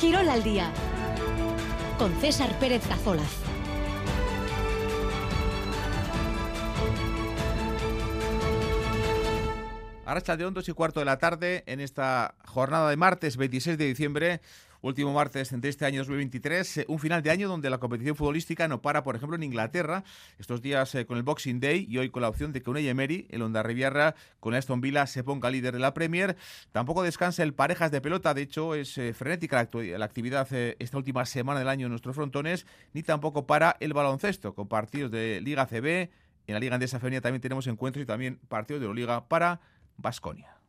Quirol al día con César Pérez Cazolaz. Ahora de 2 y cuarto de la tarde en esta jornada de martes 26 de diciembre último martes de este año 2023, eh, un final de año donde la competición futbolística no para, por ejemplo, en Inglaterra, estos días eh, con el Boxing Day y hoy con la opción de que Unai Emery, el Onda Riviera, con Aston Villa se ponga líder de la Premier. Tampoco descansa el parejas de pelota, de hecho es eh, frenética la, actividad esta última semana del año en nuestros frontones, ni tampoco para el baloncesto, con partidos de Liga CB, en la Liga Andesa Femenina también tenemos encuentros y también partidos de la Liga para Basconia.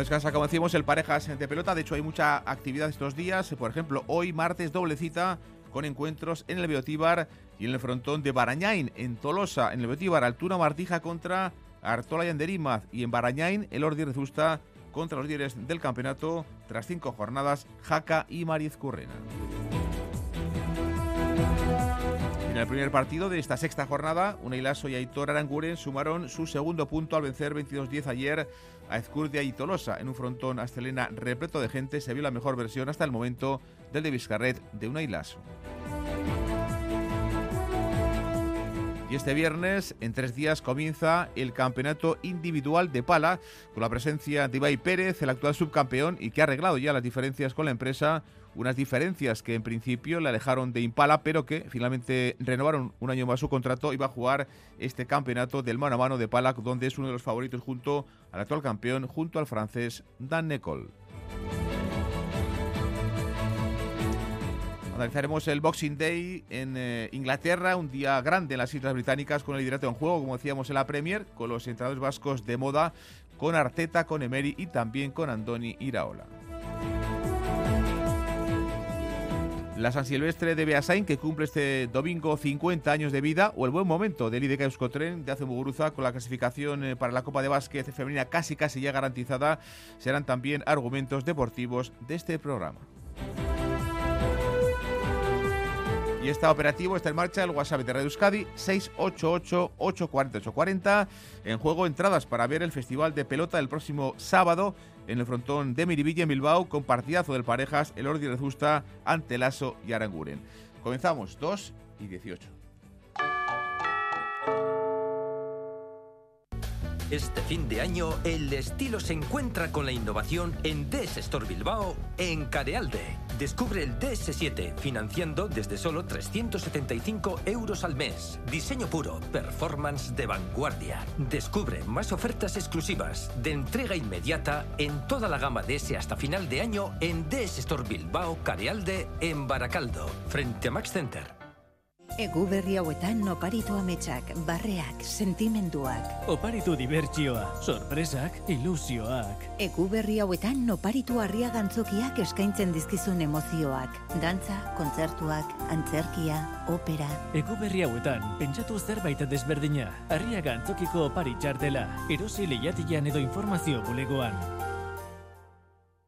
Descansa, como decimos, el parejas de pelota. De hecho, hay mucha actividad estos días. Por ejemplo, hoy martes doble cita con encuentros en el Beotíbar y en el frontón de Barañain, en Tolosa. En el Beotíbar, Altura Martija contra Artola y Anderimaz. Y en Barañain, el Ordi Rezusta contra los líderes del campeonato tras cinco jornadas, Jaca y Mariz Currena. En el primer partido de esta sexta jornada, Unailaso y Aitor Aranguren sumaron su segundo punto al vencer 22-10 ayer a Ezcurdia y Tolosa. En un frontón astelena repleto de gente se vio la mejor versión hasta el momento del de Vizcarret de Unailaso. Y este viernes, en tres días, comienza el campeonato individual de pala, con la presencia de Ibai Pérez, el actual subcampeón, y que ha arreglado ya las diferencias con la empresa unas diferencias que en principio le alejaron de Impala, pero que finalmente renovaron un año más su contrato y va a jugar este campeonato del mano a mano de Pala, donde es uno de los favoritos junto al actual campeón, junto al francés Dan Necol. Analizaremos el Boxing Day en eh, Inglaterra, un día grande en las Islas Británicas con el liderato en juego, como decíamos en la Premier, con los entrenadores vascos de moda, con Arteta, con Emery y también con Andoni Iraola. La San Silvestre de Beasain, que cumple este domingo 50 años de vida, o el buen momento del IDK Euskotren de Hace Muguruza con la clasificación eh, para la Copa de Básquet femenina casi casi ya garantizada, serán también argumentos deportivos de este programa. Y está operativo, está en marcha el WhatsApp de Radio Euskadi 688-840-840. En juego entradas para ver el Festival de Pelota el próximo sábado en el frontón de Miribilla en Bilbao con partidazo del Parejas, el Ordi Rezusta ante Lasso y Aranguren. Comenzamos 2 y 18. Este fin de año, el estilo se encuentra con la innovación en DS Store Bilbao en Carealde. Descubre el DS7 financiando desde solo 375 euros al mes. Diseño puro, performance de vanguardia. Descubre más ofertas exclusivas de entrega inmediata en toda la gama DS hasta final de año en DS Store Bilbao Carealde en Baracaldo, frente a Max Center. Egu berri hauetan oparitu ametsak, barreak, sentimenduak. Oparitu dibertsioa, sorpresak, ilusioak. Egu berri hauetan oparitu harria gantzokiak eskaintzen dizkizun emozioak. Dantza, kontzertuak, antzerkia, opera. Egu berri hauetan, pentsatu zerbait desberdina. Harria gantzokiko opari txartela. Erosi lehiatian edo informazio bulegoan.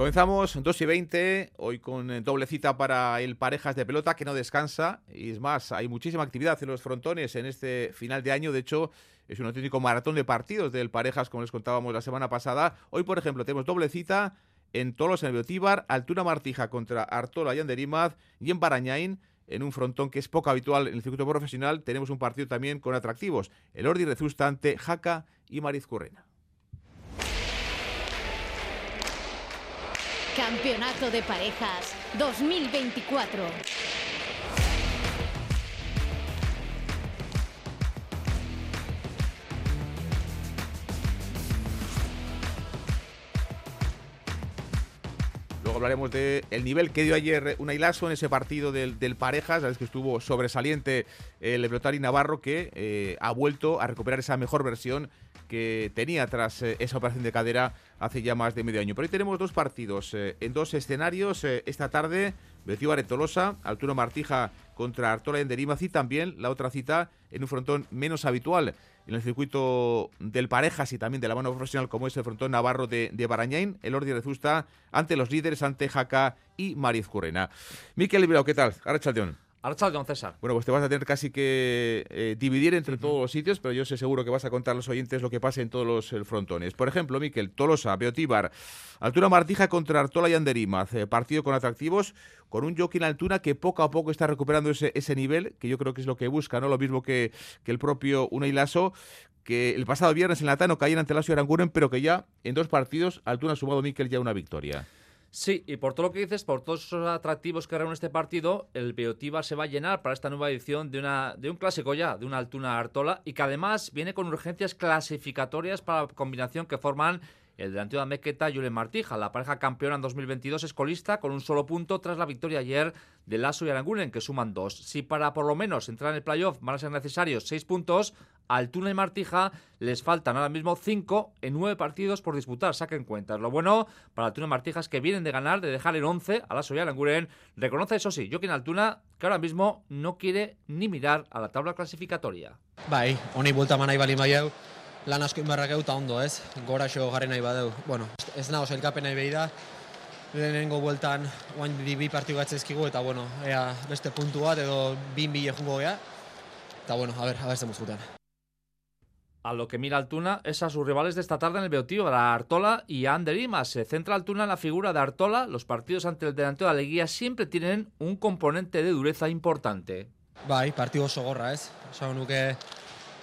Comenzamos 2 y 20, hoy con eh, doble cita para el Parejas de Pelota que no descansa. Y es más, hay muchísima actividad en los frontones en este final de año. De hecho, es un auténtico maratón de partidos del Parejas, como les contábamos la semana pasada. Hoy, por ejemplo, tenemos doble cita en Tolos, en el Biotíbar, Altura Martija contra Artola y Anderimaz y en Barañain en un frontón que es poco habitual en el circuito profesional, tenemos un partido también con atractivos. El Ordi Rezusta ante Jaca y Mariz Currena. Campeonato de Parejas 2024. Luego hablaremos de el nivel que dio ayer Unai Lasso en ese partido del, del Parejas, sabes que estuvo sobresaliente el Brotari Navarro que eh, ha vuelto a recuperar esa mejor versión que tenía tras eh, esa operación de cadera hace ya más de medio año. Pero hoy tenemos dos partidos eh, en dos escenarios. Eh, esta tarde, Becio Tolosa, Arturo Martija contra Artola en y también la otra cita en un frontón menos habitual en el circuito del Parejas y también de la mano profesional como es el frontón navarro de, de Barañain, el Ordi Rezusta ante los líderes, ante Jaca y Mariz Currena. Miquel Librao, ¿qué tal? Ahora Don César. Bueno, pues te vas a tener casi que eh, dividir entre todos los sitios, pero yo sé seguro que vas a contar a los oyentes lo que pasa en todos los frontones. Por ejemplo, Miquel, Tolosa, Beotíbar, Altura Martija contra Artola y Anderimaz, eh, partido con atractivos, con un Joaquín Altuna que poco a poco está recuperando ese, ese nivel, que yo creo que es lo que busca, ¿no? Lo mismo que, que el propio Unai Lasso, que el pasado viernes en Latano caían ante Lasso y Aranguren, pero que ya en dos partidos Altuna ha sumado, Miquel, ya una victoria. Sí, y por todo lo que dices, por todos esos atractivos que reúne este partido, el Beotíbar se va a llenar para esta nueva edición de, una, de un clásico ya, de una Altuna Artola, y que además viene con urgencias clasificatorias para la combinación que forman el delantero de Mequeta, Julen Martija. La pareja campeona en 2022 es colista con un solo punto tras la victoria ayer de Lasso y Aranguren, que suman dos. Si para por lo menos entrar en el playoff van a ser necesarios seis puntos, Altuna y Martija les faltan ahora mismo cinco en nueve partidos por disputar, saquen cuentas. Lo bueno para Altuna y Martija es que vienen de ganar, de dejar en 11 a Lasso y Aranguren. Reconoce eso sí, Joaquín Altuna, que ahora mismo no quiere ni mirar a la tabla clasificatoria. Bai, honi bulta manai bali maiau, lan asko inbarrak eta ondo, ez? Gora xo jarri nahi badeu. Bueno, ez nago zailkapen nahi behi da. Lehenengo bueltan di bi partidu gatzezkigu eta bueno, ea beste puntu bat edo bin bile jungo gea. Eta bueno, a ver, a ver zemuz. A lo que mira Altuna es a sus rivales de esta tarde en el Beotío, a Artola y a Ander Imas. Se centra Altuna en la figura de Artola. Los partidos ante el delantero de Aleguía siempre tienen un componente de dureza importante. Bai, partidu oso gorra, ez? Osa, nuke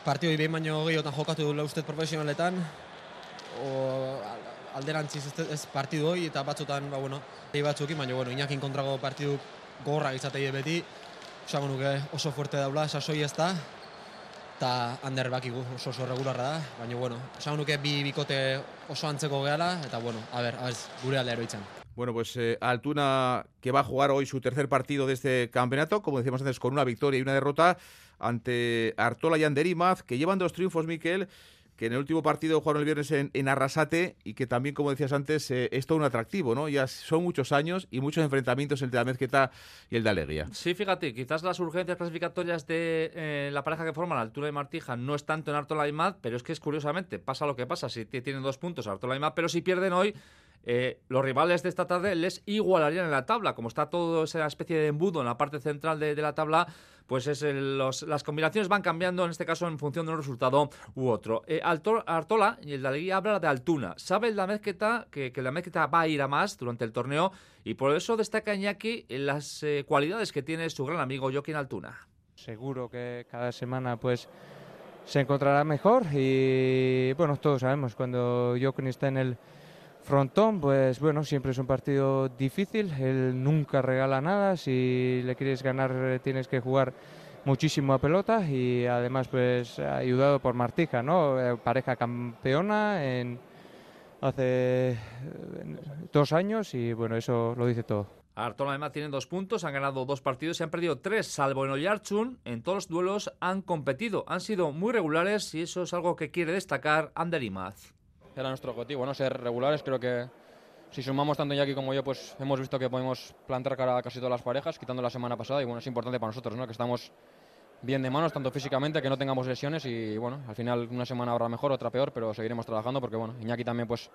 partidu behin baino gehiotan jokatu dula ustez profesionaletan, o alderantziz ez, ez partidu hoi, eta batzutan, ba, bueno, batzukin, baina, bueno, inakin kontrago partidu gorra izatei beti, osango nuke oso fuerte daula, sasoi ez da, eta hander bakigu oso oso regularra da, baina, bueno, osango nuke bi bikote oso antzeko gehala, eta, bueno, a ver, a ver, gure alde eroitzen. Bueno, pues eh, Altuna que va a jugar hoy su tercer partido de este campeonato, como decíamos antes, con una victoria y una derrota ante Artola y Anderimaz, que llevan dos triunfos, Miquel, que en el último partido jugaron el viernes en, Arrasate y que también, como decías antes, eh, es todo un atractivo, ¿no? Ya son muchos años y muchos enfrentamientos entre la Mezqueta y el de Alegría. Sí, fíjate, quizás las urgencias clasificatorias de eh, la pareja que forma la altura de Martija no es tanto en Artola y pero es que es curiosamente, pasa lo que pasa, si tienen dos puntos Artola y Mad, pero si pierden hoy, eh, los rivales de esta tarde les igualarían en la tabla, como está toda esa especie de embudo en la parte central de la tabla, pues es el, las combinaciones van cambiando, en este caso en función de un resultado u otro. Eh, Artola y el de habla de Altuna. Sabe la mezqueta que, la mezqueta va a ir a más durante el torneo y por eso destaca Iñaki en las eh, cualidades que tiene su gran amigo Joaquín Altuna. Seguro que cada semana pues se encontrará mejor y bueno, todos sabemos cuando Joaquín está en el frontón, pues bueno, siempre es un partido difícil, él nunca regala nada, si le quieres ganar tienes que jugar muchísimo a pelota y además pues ayudado por Martija, ¿no? Eh, pareja campeona en hace dos años y bueno, eso lo dice todo. Artola además tiene dos puntos, han ganado dos partidos y han perdido tres, salvo en Oyarchun. En todos los duelos han competido, han sido muy regulares y eso es algo que quiere destacar Ander Imaz era nuestro objetivo, ¿no? ser regulares. Creo que si sumamos tanto Iñaki como yo, pues hemos visto que podemos plantar cara a casi todas las parejas, quitando la semana pasada, y bueno, es importante para nosotros, ¿no? que estamos bien de manos, tanto físicamente, que no tengamos lesiones, y bueno, al final una semana habrá mejor, otra peor, pero seguiremos trabajando, porque bueno, Iñaki también pues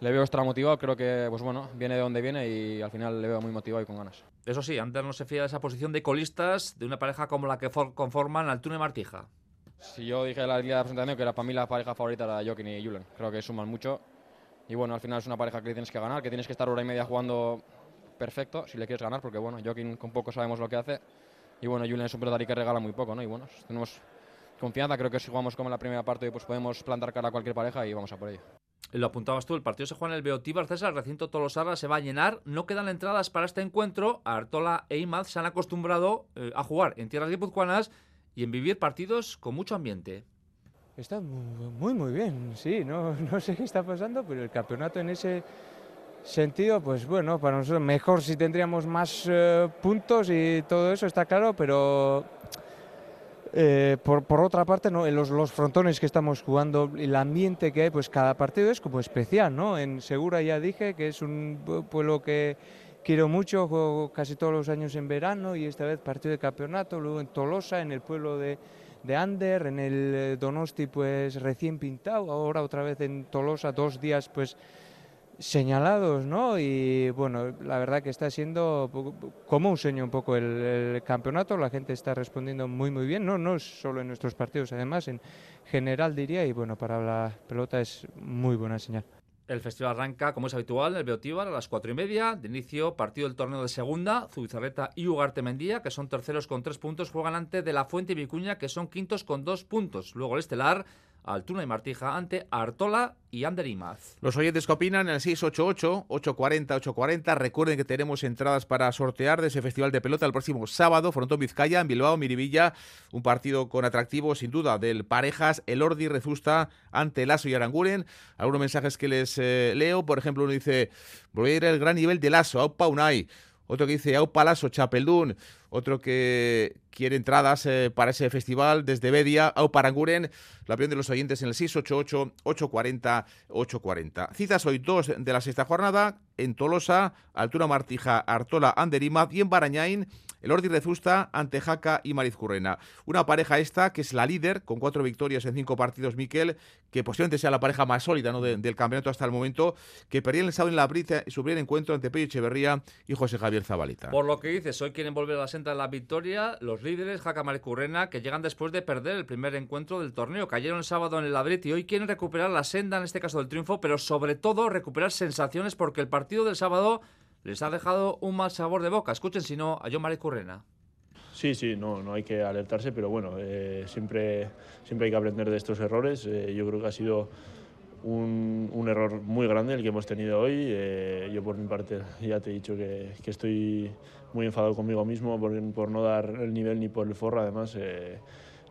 le veo extra motivado, creo que pues bueno, viene de donde viene y al final le veo muy motivado y con ganas. Eso sí, antes no se fía de esa posición de colistas de una pareja como la que conforman Altuna y Martija. Si yo dije la línea de presentación que era para mí la pareja favorita era Joaquín y Julen. Creo que suman mucho. Y bueno, al final es una pareja que tienes que ganar, que tienes que estar hora y media jugando perfecto si le quieres ganar, porque bueno, Joaquín con poco sabemos lo que hace. Y bueno, Julen es un y que regala muy poco, ¿no? Y bueno, tenemos confianza, creo que si jugamos como en la primera parte, pues podemos plantar cara a cualquier pareja y vamos a por ello. Lo apuntabas tú, el partido se juega en el Beotíbar César, el recinto Tolosarra se va a llenar, no quedan entradas para este encuentro, Artola e Imaz se han acostumbrado eh, a jugar en tierras guipuzcoanas y en vivir partidos con mucho ambiente. Está muy, muy bien, sí, no, no sé qué está pasando, pero el campeonato en ese sentido, pues bueno, para nosotros mejor si tendríamos más eh, puntos y todo eso está claro, pero eh, por, por, otra parte, ¿no? los, los, frontones que estamos jugando, el ambiente que hay, pues cada partido es como especial, ¿no? En Segura ya dije que es un pueblo que quiero mucho, juego casi todos los años en verano y esta vez partido de campeonato, luego en Tolosa, en el pueblo de, de Ander, en el eh, Donosti pues recién pintado, ahora otra vez en Tolosa dos días pues señalados, ¿no? Y bueno, la verdad que está siendo como un sueño un poco el, campeonato, la gente está respondiendo muy muy bien, no, no solo en nuestros partidos, además en general diría, y bueno, para la pelota es muy buena señal. El festival arranca, como es habitual, en el Beotíbar a las cuatro y media. De inicio, partido del torneo de segunda. Zubizarreta y Ugarte Mendía, que son terceros con tres puntos, juegan ante De La Fuente y Vicuña, que son quintos con dos puntos. Luego el estelar, Altuna y Martija ante Artola y Ander Imaz. Los oyentes que opinan el 688-840-840. Recuerden que tenemos entradas para sortear de ese festival de pelota el próximo sábado, Frontón Vizcaya, en Bilbao, Miribilla. Un partido con atractivo, sin duda, del Parejas, el Ordi Rezusta ante Lazo y Aranguren. Algunos mensajes que les eh, leo, por ejemplo, uno dice: Voy a ir al gran nivel de Lazo, Aupa Unai. Otro que dice Aupa Lazo, Chapeldún otro que quiere entradas eh, para ese festival desde Bedia, Au Paranguren, la opinión de los oyentes en el 688-840-840. Citas hoy dos de la sexta jornada, en Tolosa, Altura Martija, Artola, Anderimaz y en Barañain, el Ordi Rezusta ante Jaca y Marizcurrena. Una pareja esta que es la líder, con cuatro victorias en cinco partidos, Miquel, que posiblemente sea la pareja más sólida ¿no? del campeonato hasta el momento, que perdía el sábado en la brisa y su primer encuentro ante Pello Echeverría y José Javier Zabalita. Por lo que dices, hoy quieren volver a la senda de la victoria los líderes, Jaca Marizcurrena, que llegan después de perder el primer encuentro del torneo. Cayeron el sábado en el Labrit y hoy quieren recuperar la senda, en este caso del triunfo, pero sobre todo recuperar sensaciones porque el partido del sábado les ha dejado un mal sabor de boca. Escuchen si no a John Currena. Sí, sí, no, no hay que alertarse, pero bueno, eh, siempre, siempre hay que aprender de estos errores. Eh, yo creo que ha sido un, error muy grande el que hemos tenido hoy. Eh, yo por mi parte ya te he dicho que, que estoy muy enfadado conmigo mismo por, por, no dar el nivel ni por el forro. Además,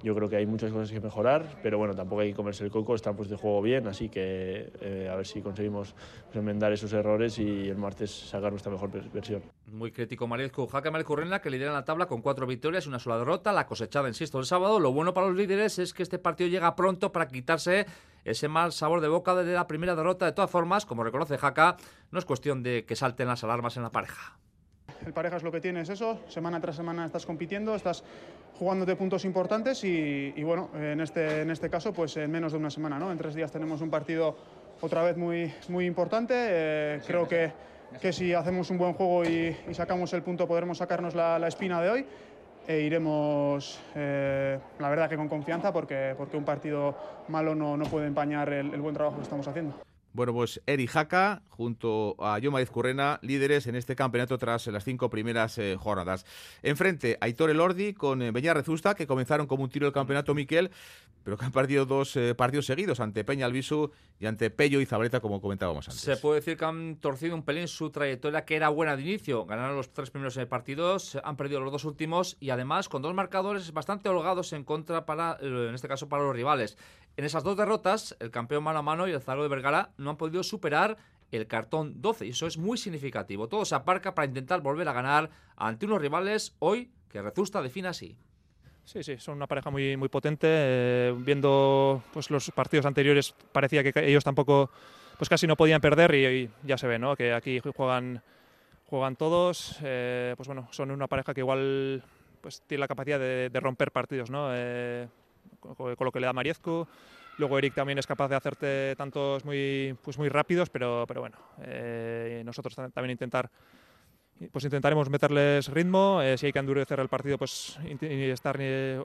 yo creo que hay muchas cosas que mejorar, pero bueno, tampoco hay que comerse el coco, estamos de juego bien, así que eh, a ver si conseguimos enmendar esos errores y el martes sacar nuestra mejor versión. Muy crítico Mariezco. Jaca Currenla, que lidera la tabla con cuatro victorias y una sola derrota, la cosechada, insisto, el sábado. Lo bueno para los líderes es que este partido llega pronto para quitarse ese mal sabor de boca de la primera derrota. De todas formas, como reconoce Jaca, no es cuestión de que salten las alarmas en la pareja. El pareja es lo que tiene, es eso. Semana tras semana estás compitiendo, estás jugándote puntos importantes y, bueno, en este, en este caso, pues en menos de una semana, ¿no? En tres días tenemos un partido otra vez muy, muy importante. Eh, creo que, que, si hacemos un buen juego y, sacamos el punto, podremos sacarnos la, la espina de hoy e iremos, eh, la verdad que con confianza, porque, porque un partido malo no, no puede empañar el, el buen trabajo que estamos haciendo. Bueno, pues Eri Jaca junto a Yoma Currena, líderes en este campeonato tras las cinco primeras eh, jornadas. Enfrente, Aitor Elordi con eh, Rezusta, que comenzaron como un tiro del campeonato Miquel, pero que han perdido dos eh, partidos seguidos ante Peña Albisu y ante Pello y Zabaleta, como comentábamos antes. Se puede decir que han torcido un pelín su trayectoria, que era buena de inicio. Ganaron los tres primeros partidos, han perdido los dos últimos y además con dos marcadores bastante holgados en contra para, en este caso, para los rivales. En esas dos derrotas, el campeón mano a mano y el Zaro de Vergara no han podido superar el cartón 12 y eso es muy significativo. Todo se aparca para intentar volver a ganar ante unos rivales hoy que Rezusta define así. Sí, sí, son una pareja muy, muy potente. Eh, viendo pues, los partidos anteriores parecía que ellos tampoco, pues casi no podían perder y, ya se ve, ¿no? Que aquí juegan, juegan todos. Eh, pues bueno, son una pareja que igual pues, tiene la capacidad de, romper partidos, ¿no? Eh, con, lo que le da Mariezco. Luego Eric también es capaz de hacerte tantos muy, pues muy rápidos, pero, pero bueno, eh, nosotros también intentar, pues intentaremos meterles ritmo. Eh, si hay que endurecer el partido, pues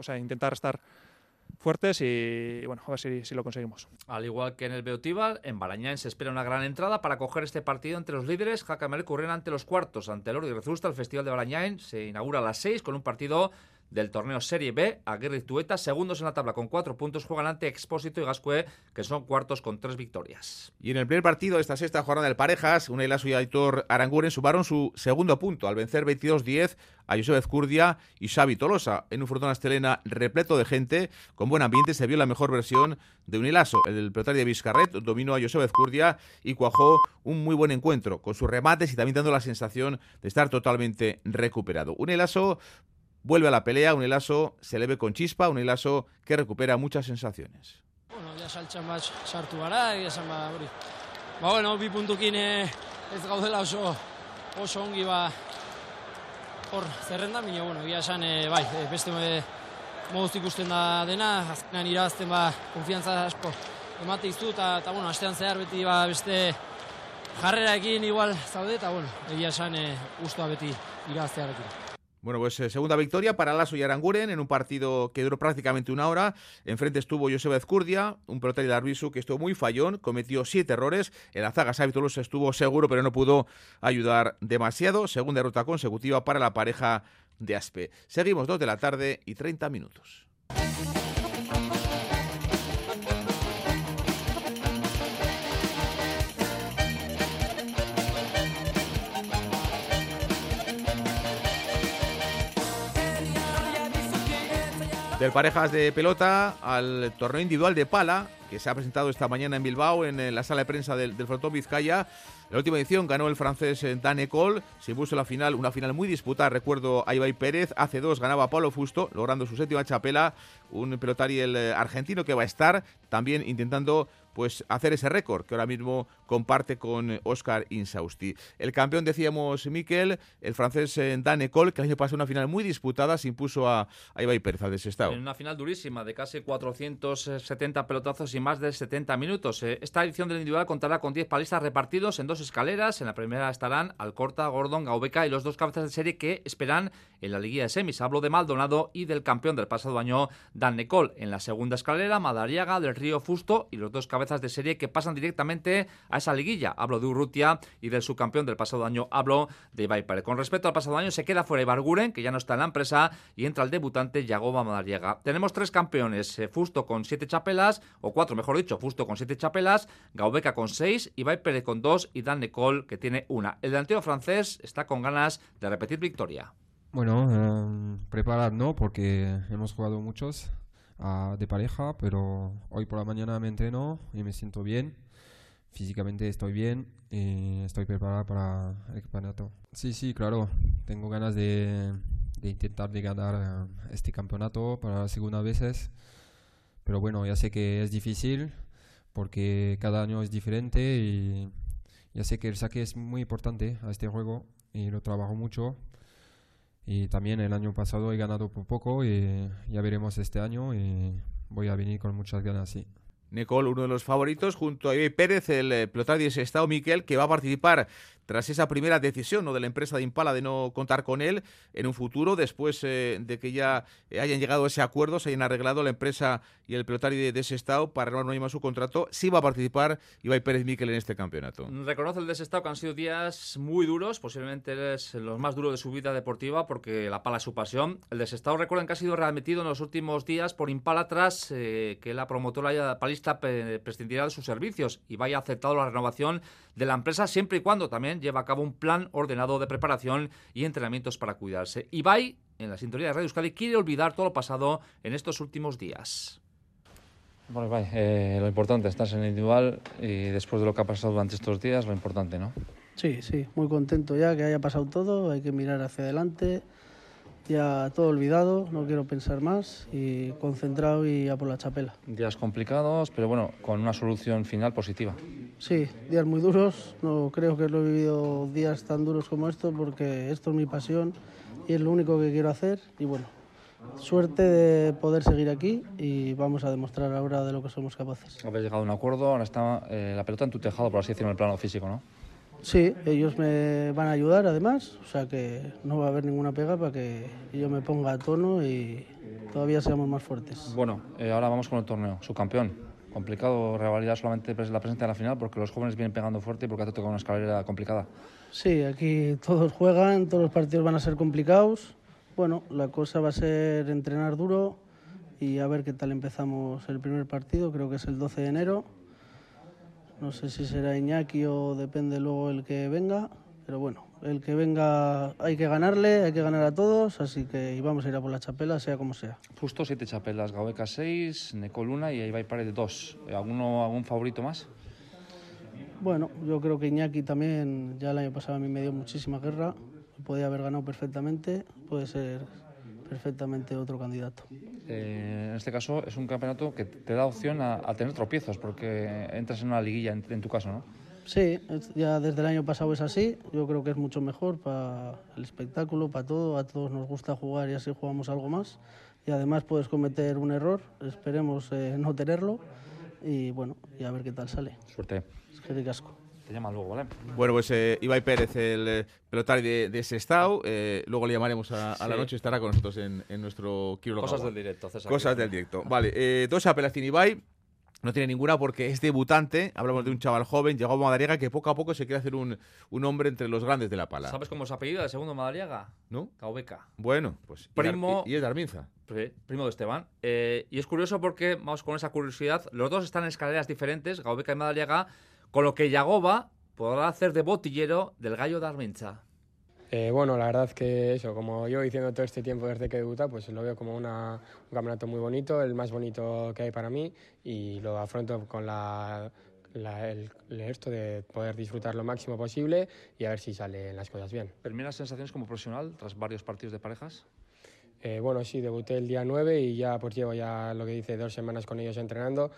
sea, intentar estar fuertes y, bueno, a ver si, si, lo conseguimos. Al igual que en el Beotíbal, en Barañán se espera una gran entrada para coger este partido entre los líderes. Jacamel corren ante los cuartos, ante el Ordi Rezusta. El Festival de Barañán se inaugura a las 6 con un partido del torneo Serie B. Aguirre Tueta, segundos en la tabla con cuatro puntos, juegan ante Expósito y Gascue, que son cuartos con tres victorias. Y en el primer partido de esta sexta jornada del Parejas, Unailaso y Aitor Aranguren sumaron su segundo punto al vencer 22-10 a Josep Ezcurdia y Xavi Tolosa. En un Fortuna Estelena repleto de gente, con buen ambiente, se vio la mejor versión de Unilaso. El pelotario de Vizcarret dominó a Josep Ezcurdia y cuajó un muy buen encuentro, con sus remates y también dando la sensación de estar totalmente recuperado. Unilaso vuelve a la pelea, Unilaso se le ve con chispa, Unilaso que recupera muchas sensaciones. Bueno, ya saltxan bat sartu gara, egia esan ba, hori. Ba, bueno, bi puntukin eh, ez gaudela oso, oso ongi ba, hor zerrenda, baina, bueno, egia esan, eh, bai, eh, beste eh, moduz ikusten da dena, azkenan irazten ba, konfiantza asko emate iztu, eta, eta, bueno, astean zehar beti ba, beste jarreraekin igual zaude, eta, bueno, egia esan, eh, guztua beti iraztearekin. Bueno, pues eh, segunda victoria para Lasso y Aranguren en un partido que duró prácticamente una hora. Enfrente estuvo Joseba Ezcurdia, un pelotario de Arbisu que estuvo muy fallón, cometió siete errores. El Azaga Xavi Tolosa estuvo seguro, pero no pudo ayudar demasiado. Segunda derrota consecutiva para la pareja de Aspe. Seguimos dos de la tarde y 30 minutos. Del parejas de pelota al torneo individual de pala, que se ha presentado esta mañana en Bilbao, en la sala de prensa del, del Frontón Vizcaya. La última edición ganó el francés eh, Dan Ecole, se impuso la final, una final muy disputada, recuerdo a Ibai Pérez, hace dos ganaba Pablo Fusto, logrando su séptima chapela, un pelotario el eh, argentino que va a estar también intentando pues hacer ese récord que ahora mismo comparte con Oscar Insausti. El campeón, decíamos, Miquel, el francés eh, Dan Ecole, que el año pasado una final muy disputada, se impuso a, a Ibai Pérez al desestado. En una final durísima de casi 470 pelotazos y más de 70 minutos. Eh, Esta edición del individual contará con 10 palistas repartidos en dos escaleras. En la primera estarán Alcorta, Gordon, Gaubeca y los dos cabezas de serie que esperan en la liguilla de semis. Hablo de Maldonado y del campeón del pasado año, Dan Nicol. En la segunda escalera, Madariaga, del Río Fusto y los dos cabezas de serie que pasan directamente a esa liguilla. Hablo de Urrutia y del subcampeón del pasado año, hablo de Viper. Con respecto al pasado año, se queda fuera Ibarguren, que ya no está en la empresa, y entra el debutante Yagoba Madariaga. Tenemos tres campeones, eh, Fusto con siete chapelas, o cuatro mejor dicho, Fusto con siete chapelas, Gaubeca con seis, Ibai Pérez con dos y Dan Nicole que tiene una. El delantero francés está con ganas de repetir victoria. Bueno, eh, preparar no, porque hemos jugado muchos ah, de pareja, pero hoy por la mañana me entreno y me siento bien. Físicamente estoy bien y estoy preparado para el campeonato. Sí, sí, claro. Tengo ganas de, intentar de ganar eh, este campeonato para la segunda vez. Pero bueno, ya sé que es difícil porque cada año es diferente y ya sé que el saque es muy importante a este juego y lo trabajo mucho. Y también el año pasado he ganado por poco y ya veremos este año y voy a venir con muchas ganas, sí. Nicole, uno de los favoritos, junto a Ibai Pérez, el eh, pilotario de estado, Miquel, que va a participar tras esa primera decisión ¿no? de la empresa de Impala de no contar con él en un futuro, después eh, de que ya hayan llegado a ese acuerdo, se hayan arreglado la empresa y el pilotario de, de ese estado para renovar no más su contrato, sí va a participar Ibai Pérez Miquel en este campeonato. Reconoce el desestado que han sido días muy duros, posiblemente es los más duros de su vida deportiva porque la pala es su pasión. El desestado recuerden que ha sido readmitido en los últimos días por Impala tras eh, que la promotora palista pe- prescindiera de sus servicios y vaya aceptado la renovación de la empresa siempre y cuando también lleva a cabo un plan ordenado de preparación y entrenamientos para cuidarse. Ibai, en la sintonía de Radio Euskadi, quiere olvidar todo lo pasado en estos últimos días. Bueno, vale, eh, lo importante, estás en el individual y después de lo que ha pasado durante estos días, lo importante, ¿no? Sí, sí, muy contento ya que haya pasado todo, hay que mirar hacia adelante, ya todo olvidado, no quiero pensar más y concentrado y a por la chapela. Días complicados, pero bueno, con una solución final positiva. Sí, días muy duros, no creo que lo he vivido días tan duros como estos porque esto es mi pasión y es lo único que quiero hacer y bueno, suerte de poder seguir aquí y vamos a demostrar ahora de lo que somos capaces. Habéis llegado a un acuerdo, ahora está eh, la pelota en tu tejado, por así decirlo, en el plano físico, ¿no? Sí, ellos me van a ayudar además, o sea que no va a haber ninguna pega para que yo me ponga a tono y todavía seamos más fuertes. Bueno, eh, ahora vamos con el torneo, subcampeón. Complicado revalidar solamente la presencia en la final porque los jóvenes vienen pegando fuerte y porque te toca una escalera complicada. Sí, aquí todos juegan, todos los partidos van a ser complicados bueno, la cosa va a ser entrenar duro y a ver qué tal empezamos el primer partido, creo que es el 12 de enero. No sé si será Iñaki o depende luego el que venga, pero bueno, el que venga hay que ganarle, hay que ganar a todos, así que vamos a ir a por la chapela, sea como sea. Justo siete chapelas, Gaueca 6, Necoluna y Ibai Paredes 2. ¿Alguno, ¿Algún favorito más? Bueno, yo creo que Iñaki también, ya el año pasado a mí me dio muchísima guerra, podía haber ganado perfectamente, puede ser perfectamente otro candidato. Eh, en este caso es un campeonato que te da opción a, a tener tropiezos, porque entras en una liguilla, en, en tu caso, ¿no? Sí, es- ya desde el año pasado es así. Yo creo que es mucho mejor para el espectáculo, para todo. A todos nos gusta jugar y así jugamos algo más. Y además puedes cometer un error, esperemos eh, no tenerlo. Y bueno, y a ver qué tal sale. Suerte. Es que ricasco. Te llaman luego, ¿vale? Bueno, pues eh, Ibai Pérez, el eh, pelotari de, de Sestao. eh, luego le llamaremos a, a la noche, estará con nosotros en, en nuestro Kiro Cosas del directo, César. Cosas del directo. Vale, eh, dos apelación Ibai. No tiene ninguna porque es debutante. Hablamos de un chaval joven, llegó a Madariaga, que poco a poco se quiere hacer un, un hombre entre los grandes de la pala. ¿Sabes cómo es apellido de segundo Madariaga? ¿No? Gaubeca. Bueno, pues. Primo- Y, y es de Arminza. Primo de Esteban. Eh, y es curioso porque, vamos con esa curiosidad, los dos están en escaleras diferentes, Gaubeca y Madariaga, con lo que Yagoba podrá hacer de botillero del gallo de Armincha. Eh, bueno, la verdad que eso, como yo diciendo todo este tiempo desde que debuta, pues lo veo como una- un campeonato muy bonito, el más bonito que hay para mí y lo afronto con la, la- el, el esto de poder disfrutar lo máximo posible y a ver si salen las cosas bien. ¿Primeras sensaciones como profesional tras varios partidos de parejas? Eh, bueno, sí, debuté el día 9 y ya pues llevo ya lo que dice dos semanas con ellos entrenando.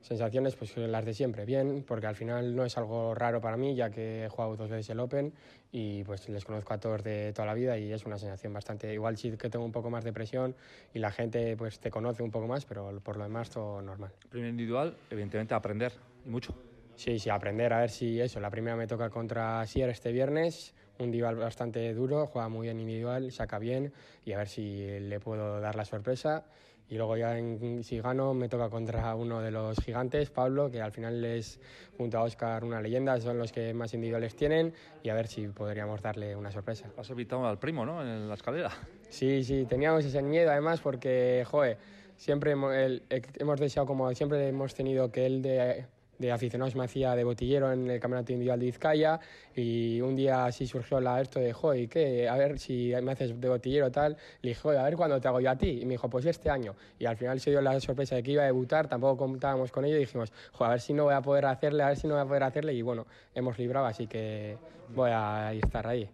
Sensaciones pues las de siempre, bien, porque al final no es algo raro para mí, ya que he jugado dos veces el Open y pues les conozco a todos de toda la vida y es una sensación bastante, igual sí que tengo un poco más de presión y la gente pues te conoce un poco más, pero por lo demás todo normal. Primer individual, evidentemente aprender, y mucho. Sí, sí, aprender a ver si eso. La primera me toca contra Sier este viernes, un rival bastante duro, juega muy bien individual, saca bien y a ver si le puedo dar la sorpresa. Y luego ya en- si gano me toca contra uno de los gigantes, Pablo, que al final es junto a Oscar una leyenda, son los que más individuales tienen y a ver si podríamos darle una sorpresa. Has evitado al primo, ¿no? En la escalera. Sí, sí, teníamos ese miedo además porque, joder, siempre hemo- el- hemos deseado, como siempre hemos tenido que él de, de aficionados me hacía de botillero en el Campeonato Individual de Vizcaya y un día así surgió la, esto de, joder, ¿y qué? A ver si me haces de botillero tal. Le dije, a ver cuándo te hago yo a ti. Y me dijo, pues este año. Y al final se dio la sorpresa de que iba a debutar, tampoco contábamos con ello y dijimos, joder, a ver si no voy a poder hacerle, a ver si no voy a poder hacerle y bueno, hemos librado, así que voy a estar ahí.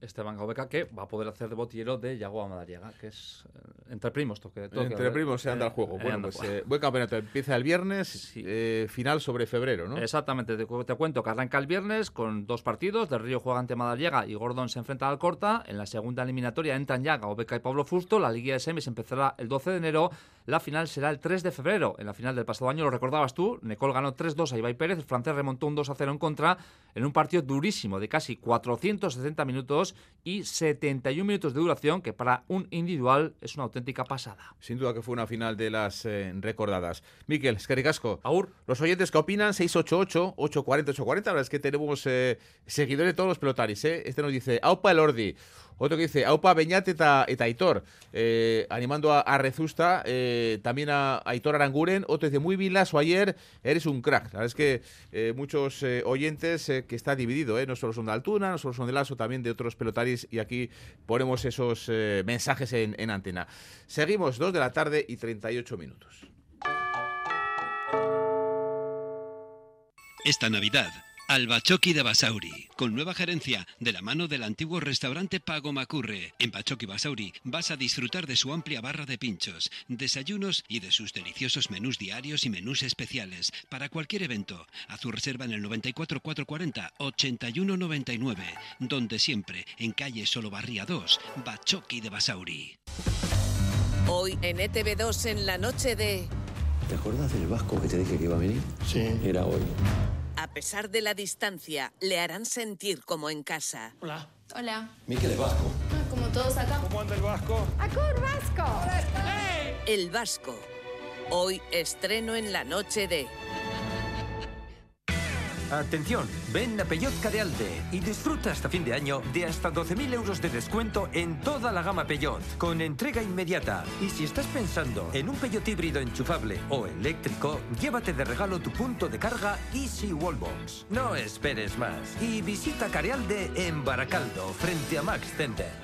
Esteban Gaubeca, que va a poder hacer de botillero de Yagoba Madariaga, que es eh, entre primos. Toque, toque, Entre primos se anda el juego. Eh, Bueno, pues eh, buen campeonato. Empieza el viernes, eh, final sobre febrero, ¿no? Exactamente, te, te cuento que arranca el viernes con dos partidos. Del Río juega ante Madariaga y Gordon se enfrenta al Corta. En la segunda eliminatoria entran ya Gaubeca y Pablo Fusto. La Liga de Semis empezará el 12 de enero. La final será el 3 de febrero. En la final del pasado año, lo recordabas tú, Nicole ganó 3-2 a Ibai Pérez. El francés remontó un 2-0 en contra en un partido durísimo de casi 470 minutos y 71 minutos de duración, que para un individual es una auténtica pasada. Sin duda que fue una final de las eh, recordadas. Miquel, Escaricasco. Aur. Los oyentes que opinan, 688-840-840. La verdad es que tenemos eh, seguidores de todos los pelotaris. ¿eh? Este nos dice, Aupa Elordi. Otro que dice, Aupa Beñat eta, eta. Eh, animando a, a Rezusta, eh, también a Aitor Aranguren. Otro dice, muy o ayer, eres un crack. La verdad es que eh, muchos oyentes que está dividido. No solo son de Altuna, no solo son de Lasso, también de otros pelotaris. Y aquí ponemos esos mensajes en, en antena. Seguimos, 2 de la tarde y 38 minutos. Esta Navidad, Albachoqui de Basauri, con nueva gerencia de la mano del antiguo restaurante Pago Macurre. En Bachoqui Basauri vas a disfrutar de su amplia barra de pinchos, desayunos y de sus deliciosos menús diarios y menús especiales para cualquier evento. Haz tu reserva en el 94 440 8199, donde siempre, en calle Solobarría 2, Bachoqui de Basauri. Hoy en ETV2 en la noche de ¿Te acuerdas del vasco que te dije que iba a venir? Sí. Era hoy. A pesar de la distancia, le harán sentir como en casa. Hola. Hola. Miquel es vasco. Ah, como todos acá. ¿Cómo anda el vasco? ¡Acur Vasco! El Vasco. Hoy estreno en la noche de Atención, ven a Peugeot Carealde y disfruta hasta fin de año de hasta 12.000 euros de descuento en toda la gama Peugeot, con entrega inmediata. Y si estás pensando en un Peugeot híbrido enchufable o eléctrico, llévate de regalo tu punto de carga Easy Wallbox. No esperes más y visita Carealde en Baracaldo, frente a Max Center.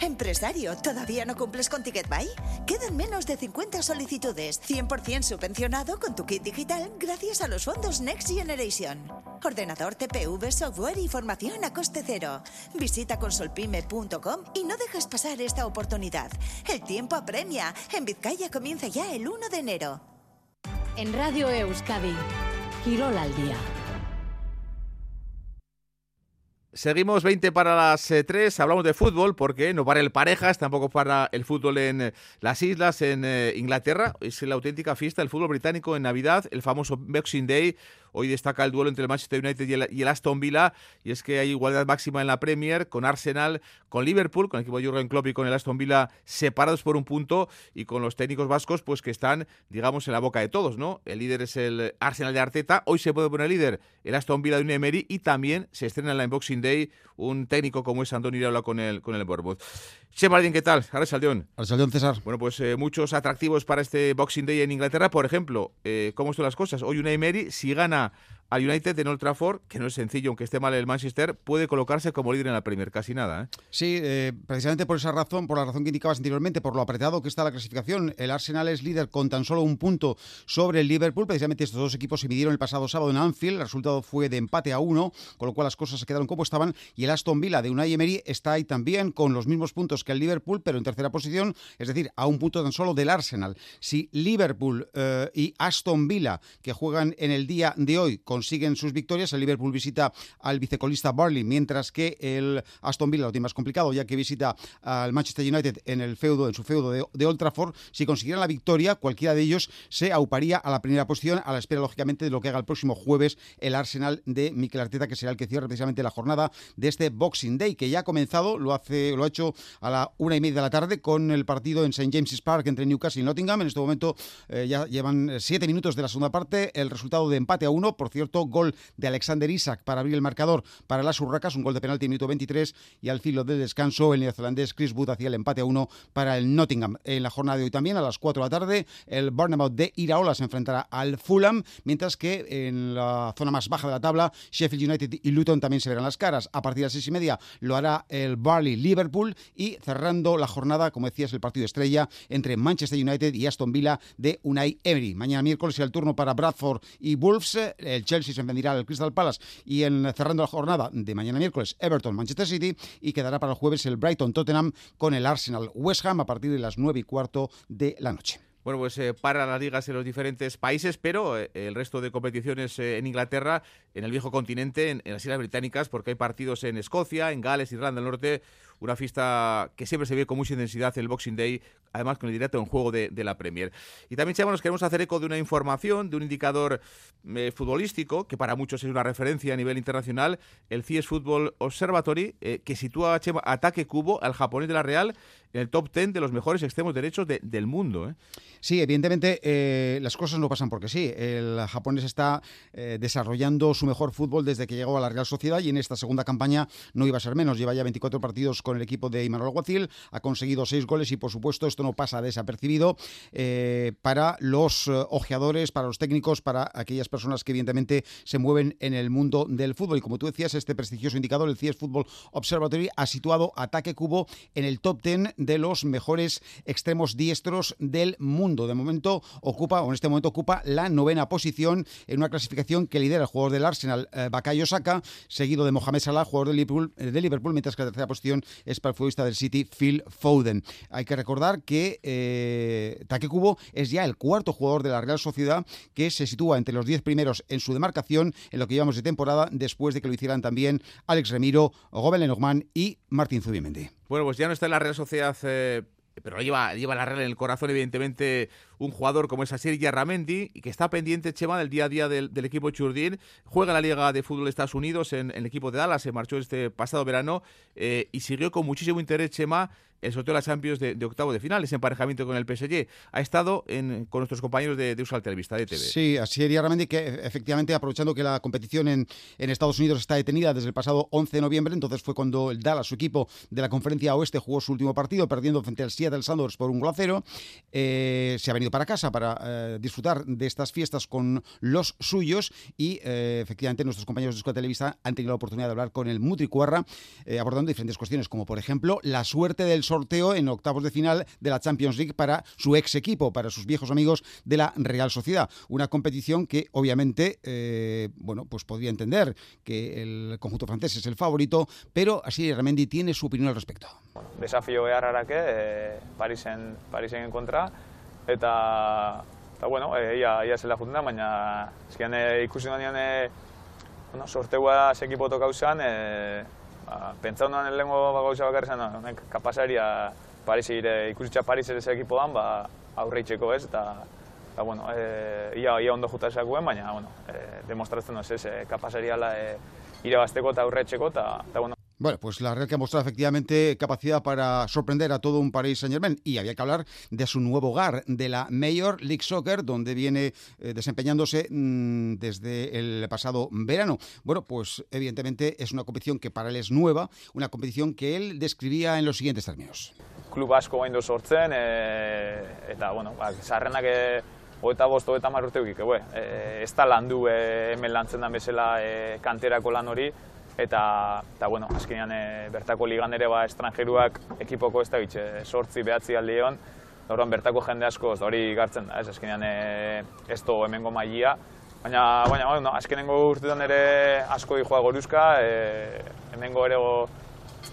Empresario, ¿todavía no cumples con TicketBuy? Quedan menos de 50 solicitudes, 100% subvencionado con tu kit digital gracias a los fondos Next Generation. Ordenador, TPV, software y formación a coste cero. Visita consolpime.com y no dejes pasar esta oportunidad. El tiempo apremia. En Vizcaya comienza ya el 1 de enero. En Radio Euskadi, Quirol al día. Seguimos 20 para las 3, eh, hablamos de fútbol porque no para el parejas, tampoco para el fútbol en eh, las islas, en eh, Inglaterra. Es la auténtica fiesta del fútbol británico en Navidad, el famoso Boxing Day Hoy destaca el duelo entre el Manchester United y el, Aston Villa, y es que hay igualdad máxima en la Premier, con Arsenal, con Liverpool, con el equipo de Jurgen Klopp y con el Aston Villa separados por un punto, y con los técnicos vascos, pues que están, digamos, en la boca de todos, ¿no? El líder es el Arsenal de Arteta, hoy se puede poner líder el Aston Villa de un Emery, y también se estrena en la Unboxing Day un técnico como es Andoni Iraola con el, con el Bournemouth. Che Martín, ¿qué tal? Ahora Saldeón. Saldeón, César. Bueno, pues eh, muchos atractivos para este Boxing Day en Inglaterra. Por ejemplo, eh, ¿cómo están las cosas? Hoy una Emery, si gana al United en Old que no es sencillo, aunque esté mal el Manchester, puede colocarse como líder en la Premier, casi nada. ¿eh? Sí, eh, precisamente por esa razón, por la razón que indicabas anteriormente, por lo apretado que está la clasificación, el Arsenal es líder con tan solo un punto sobre el Liverpool. Precisamente estos dos equipos se midieron el pasado sábado en Anfield, el resultado fue de empate a uno, con lo cual las cosas se quedaron como estaban. Y el Aston Villa de Unai Emery está ahí también con los mismos puntos que el Liverpool, pero en tercera posición, es decir, a un punto tan solo del Arsenal. Si Liverpool eh, y Aston Villa, que juegan en el día de hoy, consiguen sus victorias, el Liverpool visita al vicecolista Barley, mientras que el Aston Villa lo tiene más complicado, ya que visita al Manchester United en el feudo, en su feudo de, Old Trafford. Si consiguieran la victoria, cualquiera de ellos se auparía a la primera posición, a la espera, lógicamente, de lo que haga el próximo jueves el Arsenal de Mikel Arteta, que será el que cierre precisamente la jornada de este Boxing Day, que ya ha comenzado, lo hace, lo ha hecho a la una y media de la tarde con el partido en St. James's Park entre Newcastle y Nottingham. En este momento eh, ya llevan siete minutos de la segunda parte, el resultado de empate a uno, por cierto, gol de Alexander Isak para abrir el marcador para las Urracas, un gol de penalti en minuto 23 y al filo del descanso el neozelandés Chris Wood hacía el empate a uno para el Nottingham. En la jornada de hoy también a las 4 de la tarde el Bournemouth de Iraola se enfrentará al Fulham, mientras que en la zona más baja de la tabla Sheffield United y Luton también se verán las caras. A partir de las seis y media lo hará el Barley Liverpool y cerrando la jornada, como decías, el partido estrella entre Manchester United y Aston Villa de Unai Emery. Mañana miércoles será el turno para Bradford y Wolves. El Chelsea se enfrentará al Crystal Palace y en cerrando la jornada de mañana miércoles Everton Manchester City y quedará para el jueves el Brighton Tottenham con el Arsenal West Ham a partir de las 9 y cuarto de la noche. Bueno, pues eh, para las ligas en los diferentes países, pero eh, el resto de competiciones eh, en Inglaterra, en el viejo continente, en, las Islas Británicas, porque hay partidos en Escocia, en Gales, Irlanda del Norte, una fiesta que siempre se ve con mucha intensidad el Boxing Day, además con el directo en juego de, la Premier. Y también, Chema, nos queremos hacer eco de una información, de un indicador futbolístico, que para muchos es una referencia a nivel internacional, el CIES Football Observatory, que sitúa Chema, ataque cubo al japonés de la Real el top 10 de los mejores extremos derechos del mundo. ¿eh? Sí, evidentemente las cosas no pasan porque sí. El japonés está desarrollando su mejor fútbol desde que llegó a la Real Sociedad y en esta segunda campaña no iba a ser menos. Lleva ya 24 partidos con el equipo de Imanol Alguacil, ha conseguido seis goles y por supuesto esto no pasa desapercibido eh, para los eh, ojeadores, para los técnicos, para aquellas personas que evidentemente se mueven en el mundo del fútbol. Y como tú decías, este prestigioso indicador, el CIES Football Observatory, ha situado Ataque Cubo en el top 10 de los mejores extremos diestros del mundo. De momento ocupa, o en este momento ocupa la novena posición en una clasificación que lidera el jugador del Arsenal, eh, Bakayo Saka, seguido de Mohamed Salah, jugador de Liverpool, de Liverpool, mientras que la tercera posición es para el futbolista del City, Phil Foden. Hay que recordar que eh, Take Kubo es ya el cuarto jugador de la Real Sociedad que se sitúa entre los diez primeros en su demarcación en lo que llevamos de temporada, después de que lo hicieran también Alex Remiro, Gobel Lenormand y Martín Zubimendi. Bueno, pues ya no está en la Real Sociedad. Eh, pero lleva, lleva la regla en el corazón, evidentemente, un jugador como es Asier Yarramendi, que está pendiente, Chema, del día a día del, equipo Churdín. Juega la Liga de Fútbol de Estados Unidos en, el equipo de Dallas, se marchó este pasado verano eh, y siguió con muchísimo interés, Chema, el sorteo de las Champions de, octavo de final, ese emparejamiento con el PSG. Ha estado con nuestros compañeros de, de Usal Televista, de TV. Sí, así sería realmente que efectivamente aprovechando que la competición en, en, Estados Unidos está detenida desde el pasado 11 de noviembre, entonces fue cuando el Dallas, su equipo de la conferencia oeste, jugó su último partido, perdiendo frente al Seattle Sanders por un gol a cero. Eh, se ha venido para casa para eh, disfrutar de estas fiestas con los suyos y eh, efectivamente nuestros compañeros de Escuela Televista han tenido la oportunidad de hablar con el Mutri Cuerra, abordando diferentes cuestiones, como por ejemplo la suerte del sorteo en octavos de final de la Champions League para su ex equipo, para sus viejos amigos de la Real Sociedad. Una competición que obviamente, eh, bueno, pues podría entender que el conjunto francés es el favorito, pero así Ramendi tiene su opinión al respecto. Desafío beharrarake, eh, Parisen, Parisen en kontra, eta, eta bueno, eh, ia, ia zela juten da, baina ezkian eh, ikusi nanean eh, bueno, sorteua sekipo toka usan, eh, ba, pentsa honan lehenko gauza bakarri zen, honek kapasaria Parisi ire, ikusitza Paris ere ekipoan, ba, aurreitzeko ez, eta, eta bueno, e, ia, ia ondo juta esakuen, baina, bueno, e, demostratzen ez, ez, e, kapaseriala e, irabazteko eta aurreitzeko, eta, eta bueno, Bueno, pues la Real que ha mostrado efectivamente capacidad para sorprender a todo un Paris Saint Germain y había que hablar de su nuevo hogar, de la Major League Soccer, donde viene eh, desempeñándose mm, desde el pasado verano. Bueno, pues evidentemente es una competición que para él es nueva, una competición que él describía en los siguientes términos. Club asko gaindu sortzen, e, eta, bueno, ba, sarrenak e, eta bosto eta marrurte e, ez da landu e, hemen lantzen da bezala e, kanterako lan hori, eta, eta bueno, azkenean e, bertako ligan ere ba, estrangeruak ekipoko ez da bitxe, sortzi behatzi aldi egon, Dauran bertako jende asko hori gartzen da, ez? Azkenean e, ez do hemengo mailia, baina, baina bueno, azkenengo urtetan ere asko di joa goruzka, e, hemengo ere go,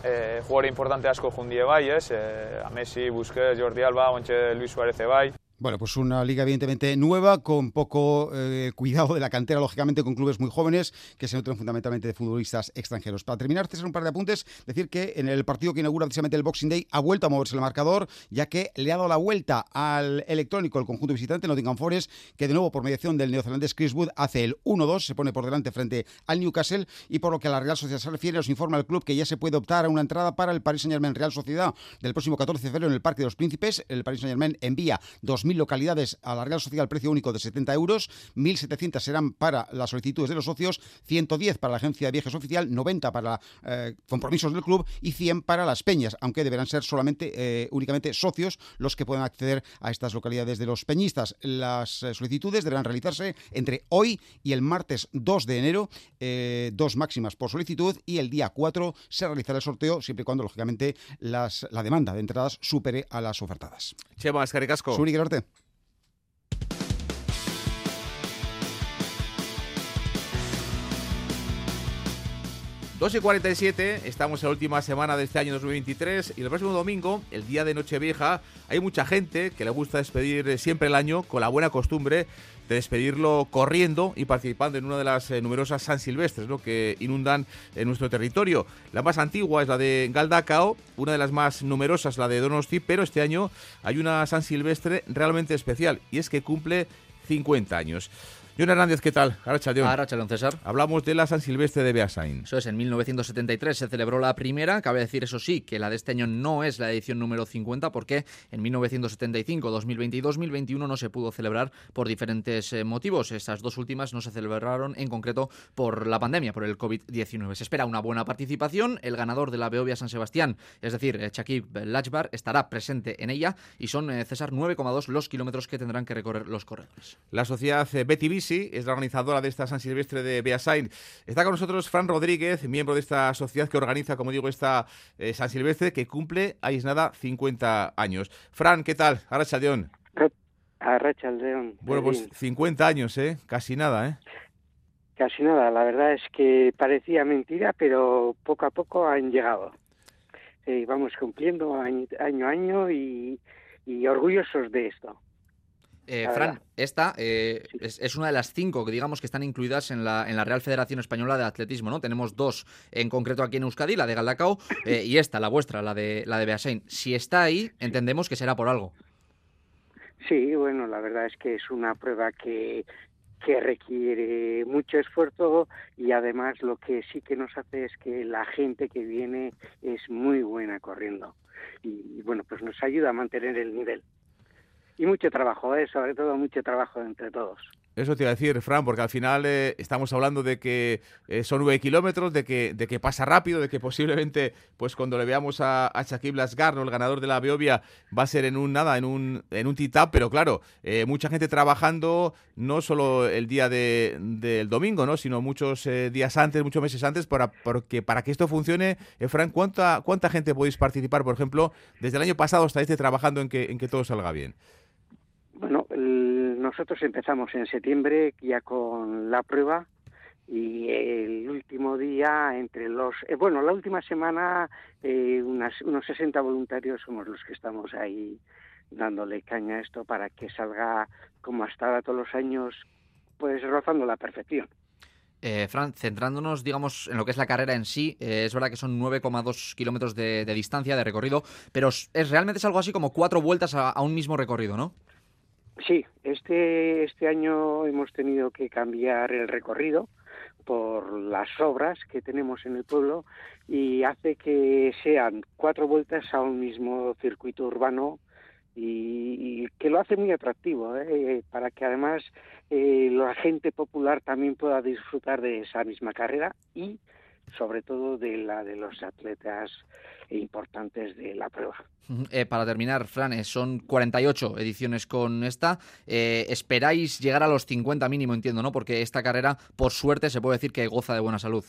e, jugador importante asko jundie bai, ez, e, a Messi, Busquets, Jordi Alba, ontxe Luis Suárez bai, Bueno, pues una liga evidentemente nueva, con poco eh, cuidado de la cantera, lógicamente, con clubes muy jóvenes que se nutren fundamentalmente de futbolistas extranjeros. Para terminar, César, un par de apuntes, decir que en el partido que inaugura precisamente el Boxing Day ha vuelto a moverse el marcador, ya que le ha dado la vuelta al electrónico el conjunto visitante Nottingham Forest, que de nuevo por mediación del neozelandés Chris Wood hace el 1-2, se pone por delante frente al Newcastle y por lo que a la Real Sociedad se refiere, nos informa el club que ya se puede optar a una entrada para el Paris Saint-Germain Real Sociedad del próximo 14 de febrero en el Parque de los Príncipes. El Paris Saint-Germain envía 2.000 localidades a la Real Social al precio único de 70 euros, 1.700 serán para las solicitudes de los socios, 110 para la agencia de viajes oficial, 90 para eh, compromisos del club y 100 para las peñas, aunque deberán ser solamente eh, únicamente socios los que puedan acceder a estas localidades de los peñistas. Las eh, solicitudes deberán realizarse entre hoy y el martes 2 de enero, dos máximas por solicitud, y el día 4 se realizará el sorteo, siempre y cuando, lógicamente, las, la demanda de entradas supere a las ofertadas. Chema, Escaricasco. Suri, 2 y 47, estamos en la última semana de este año 2023 y el próximo domingo, el día de Nochevieja, hay mucha gente que le gusta despedir siempre el año con la buena costumbre de despedirlo corriendo y participando en una de las eh, numerosas San Silvestres que inundan en nuestro territorio. La más antigua es la de Galdacao, una de las más numerosas la de Donosti, pero este año hay una San Silvestre realmente especial y es que cumple 50 años. John Hernández, ¿qué tal? Arachalón. César. Hablamos de la San Silvestre de Beasain. Eso es, en 1973 se celebró la primera. Cabe decir, eso sí, que la de este año no es la edición número 50 porque en 1975, 2020 y 2021 no se pudo celebrar por diferentes eh, motivos. Estas dos últimas no se celebraron en concreto por la pandemia, por el COVID-19. Se espera una buena participación. El ganador de la Beovia San Sebastián, es decir, Chakib Lachbar, estará presente en ella y son, eh, César, 9,2 los kilómetros que tendrán que recorrer los corredores. La sociedad eh, Betty sí, es la organizadora de esta San Silvestre de Beasain. Está con nosotros Fran Rodríguez, miembro de esta sociedad que organiza, como digo, esta eh, San Silvestre, que cumple, ahí es nada, 50 años. Fran, ¿qué tal? Arrachaldeón. Arrachaldeón. Bueno, pues 50 años, ¿eh? Casi nada, ¿eh? Casi nada, la verdad es que parecía mentira, pero poco a poco han llegado. Eh, vamos cumpliendo año a año y orgullosos de esto. Eh, Fran, esta eh, es, es una de las cinco que digamos que están incluidas en la, en la Real Federación Española de Atletismo, ¿no? Tenemos dos en concreto aquí en Euskadi, la de Galdacao eh, y esta, la vuestra, la de la de Beasain. Si está ahí, entendemos que será por algo. Sí, bueno, la verdad es que es una prueba que, que requiere mucho esfuerzo y además lo que sí que nos hace es que la gente que viene es muy buena corriendo y bueno, pues nos ayuda a mantener el nivel. Y mucho trabajo, ¿eh? sobre todo mucho trabajo entre todos. Eso te iba a decir, Fran, porque al final eh, estamos hablando de que eh, son nueve kilómetros, de que, de que pasa rápido, de que posiblemente, pues cuando le veamos a, a Shaquille Blasgar, ¿no? el ganador de la Beovia, va a ser en un nada, en un, en un titap, pero claro, eh, mucha gente trabajando no solo el día de- del domingo, ¿no? sino muchos eh, días antes, muchos meses antes, para, porque para que esto funcione, Fran, ¿cuánta, ¿cuánta gente podéis participar, por ejemplo, desde el año pasado hasta este trabajando en que, en que todo salga bien? Bueno, nosotros empezamos en septiembre ya con la prueba y el último día entre los eh, bueno la última semana eh, unas, unos 60 voluntarios somos los que estamos ahí dándole caña a esto para que salga como hasta ahora todos los años pues rozando la perfección Eh, Fran, centrándonos, digamos, en lo que es la carrera en sí, eh, es verdad que son 9,2 kilómetros de, distancia, de recorrido, pero es, realmente es algo así como cuatro vueltas a un mismo recorrido, ¿no? Sí, este, este año hemos tenido que cambiar el recorrido por las obras que tenemos en el pueblo y hace que sean cuatro vueltas a un mismo circuito urbano y, que lo hace muy atractivo, ¿eh? para que además eh, la gente popular también pueda disfrutar de esa misma carrera y sobre todo de la de los atletas importantes de la prueba. Eh, para terminar, Fran, eh, son 48 ediciones con esta. Eh, esperáis llegar a los 50 mínimo, entiendo, ¿no? Porque esta carrera, por suerte, se puede decir que goza de buena salud.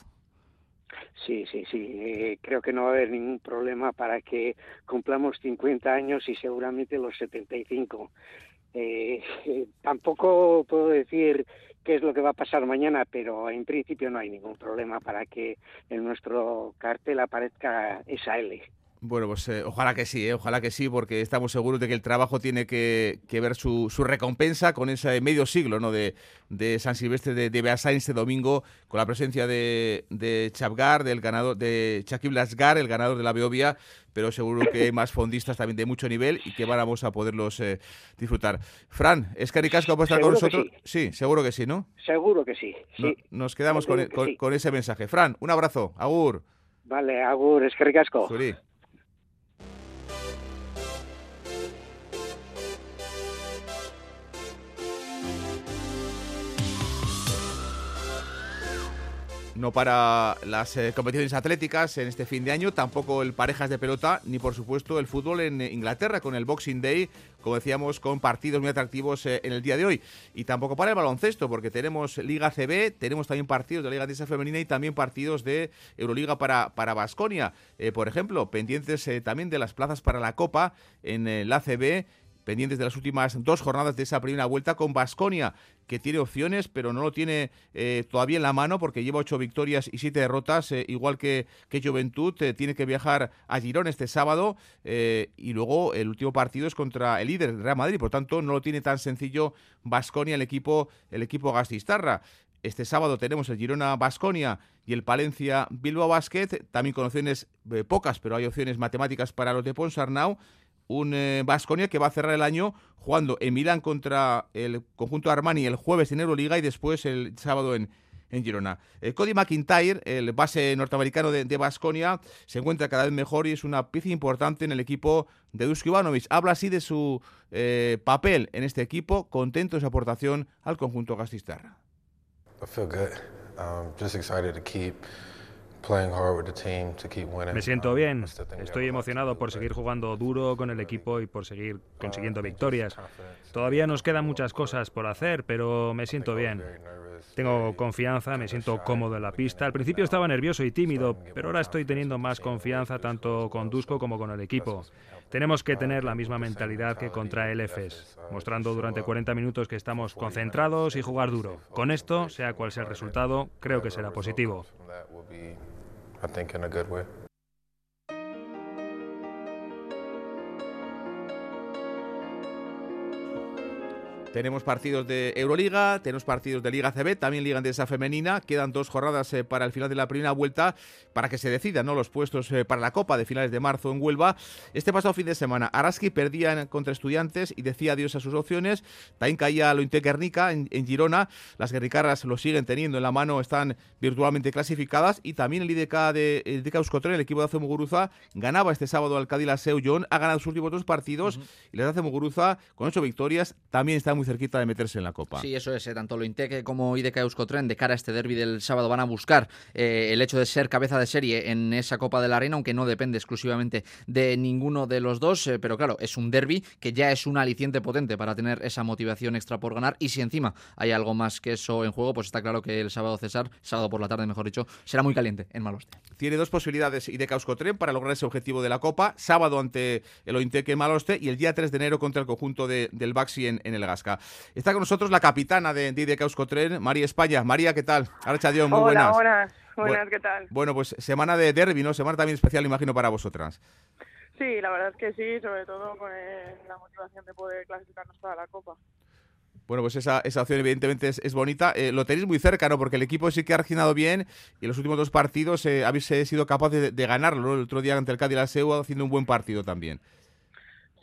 Sí, sí, sí. eh, creo que no va a haber ningún problema para que cumplamos 50 años y seguramente los 75. Eh, tampoco puedo decir qué es lo que va a pasar mañana, pero en principio no hay ningún problema para que en nuestro cartel aparezca esa L. Bueno, pues eh, ojalá que sí, eh, ojalá que sí, porque estamos seguros de que el trabajo tiene que, que ver su, su recompensa con ese medio siglo ¿no? de, de San Silvestre de, de Beasain este domingo, con la presencia de, de Chavgar, del ganador, de Chakib Lasgar, el ganador de la Beovia, pero seguro que hay más fondistas también de mucho nivel y que vamos a poderlos eh, disfrutar. Fran, ¿es Caricasco por estar con Seguro que nosotros? Sí. seguro que sí, ¿no? Seguro que sí. No- sí. nos quedamos con, que con- sí. con ese mensaje. Fran, un abrazo, Agur. Vale, Agur, es que ricasco. No para las eh, competiciones atléticas en este fin de año, tampoco el parejas de pelota, ni por supuesto el fútbol en eh, Inglaterra con el Boxing Day, como decíamos, con partidos muy atractivos eh, en el día de hoy. Y tampoco para el baloncesto, porque tenemos Liga CB, tenemos también partidos de Liga Andesa Femenina y también partidos de Euroliga para para Basconia. por ejemplo, pendientes también de las plazas para la Copa en la CB pendientes de las últimas dos jornadas de esa primera vuelta con Basconia, que tiene opciones, pero no lo tiene eh, todavía en la mano porque lleva ocho victorias y siete derrotas, eh, igual que, que Juventud. eh, tiene que viajar a Girón este sábado y luego el último partido es contra el líder, Real Madrid. Por tanto, no lo tiene tan sencillo Basconia, el equipo, el equipo Gastistarra. Este sábado tenemos el Girona Basconia y el Palencia Bilbao Basket, también con opciones pocas, pero hay opciones matemáticas para los de Ponsarnau un Vasconia que va a cerrar el año jugando en Milán contra el conjunto Armani el jueves en Euroliga y después el sábado en, en Girona. Eh, Cody McIntyre, el base norteamericano de Vasconia, se encuentra cada vez mejor y es una pieza importante en el equipo de Dusko Ivanovic. Habla así de su eh, papel en este equipo, contento de su aportación al conjunto gastistarra. I feel good. Um, just excited to keep Me siento Um, bien. Estoy emocionado do, por seguir jugando duro con el equipo y por seguir consiguiendo victorias. Todavía nos quedan muchas cosas por hacer, pero me siento bien. Tengo confianza, me siento cómodo en la pista. Al principio estaba nervioso y tímido, pero ahora estoy teniendo más confianza tanto con Dusko como con el equipo. Tenemos que tener la misma mentalidad que contra el EFES, mostrando durante 40 minutos que estamos concentrados y jugar duro. Con esto, sea cual sea el resultado, creo que será positivo. I think, in a good way. Tenemos partidos de Euroliga, tenemos partidos de Liga CB, también Liga Andesa Femenina. Quedan dos jornadas eh, para el final de la primera vuelta para que se decidan ¿no? los puestos eh, para la Copa de finales de marzo en Huelva. Este pasado fin de semana, Araski perdía contra Estudiantes y decía adiós a sus opciones. También caía Lointe Guernica en, en, Girona. Las guerricarras lo siguen teniendo en la mano, están virtualmente clasificadas. Y también el IDK de el IDK Euskotren, el equipo de Muguruza, ganaba este sábado al Cádiz Seu John. Ha ganado sus últimos dos partidos y les hace Muguruza, con ocho victorias, también está muy cerquita de meterse en la Copa. Sí, eso es. Eh, tanto lo Intec como IDK Euskotren de cara a este derby del sábado van a buscar eh, el hecho de ser cabeza de serie en esa Copa de la Reina, aunque no depende exclusivamente de ninguno de los dos. Eh, pero claro, es un derby que ya es un aliciente potente para tener esa motivación extra por ganar. Y si encima hay algo más que eso en juego, pues está claro que el sábado César, sábado por la tarde mejor dicho, será muy caliente en Maloste. Tiene dos posibilidades IDK Euskotren para lograr ese objetivo de la Copa. Sábado ante el Ointec en Maloste y el día 3 de enero contra el conjunto de, del Baxi en, en el Gasca. Está con nosotros la capitana de IDK Euskotren, María España. María, ¿qué tal? Archa Dios, muy Hola, buenas. buenas. Buenas, ¿qué tal? Bueno, pues semana de derby, ¿no? Semana también especial, imagino, para vosotras. Sí, la verdad es que sí, sobre todo con eh, la motivación de poder clasificarnos para la Copa. Bueno, pues esa, esa opción evidentemente es, es bonita. Eh, lo tenéis muy cerca, ¿no? Porque el equipo sí que ha reaccionado bien y en los últimos dos partidos eh, habéis sido capaces de, de ganarlo, ¿no? El otro día ante el Cádiz la SEU haciendo un buen partido también.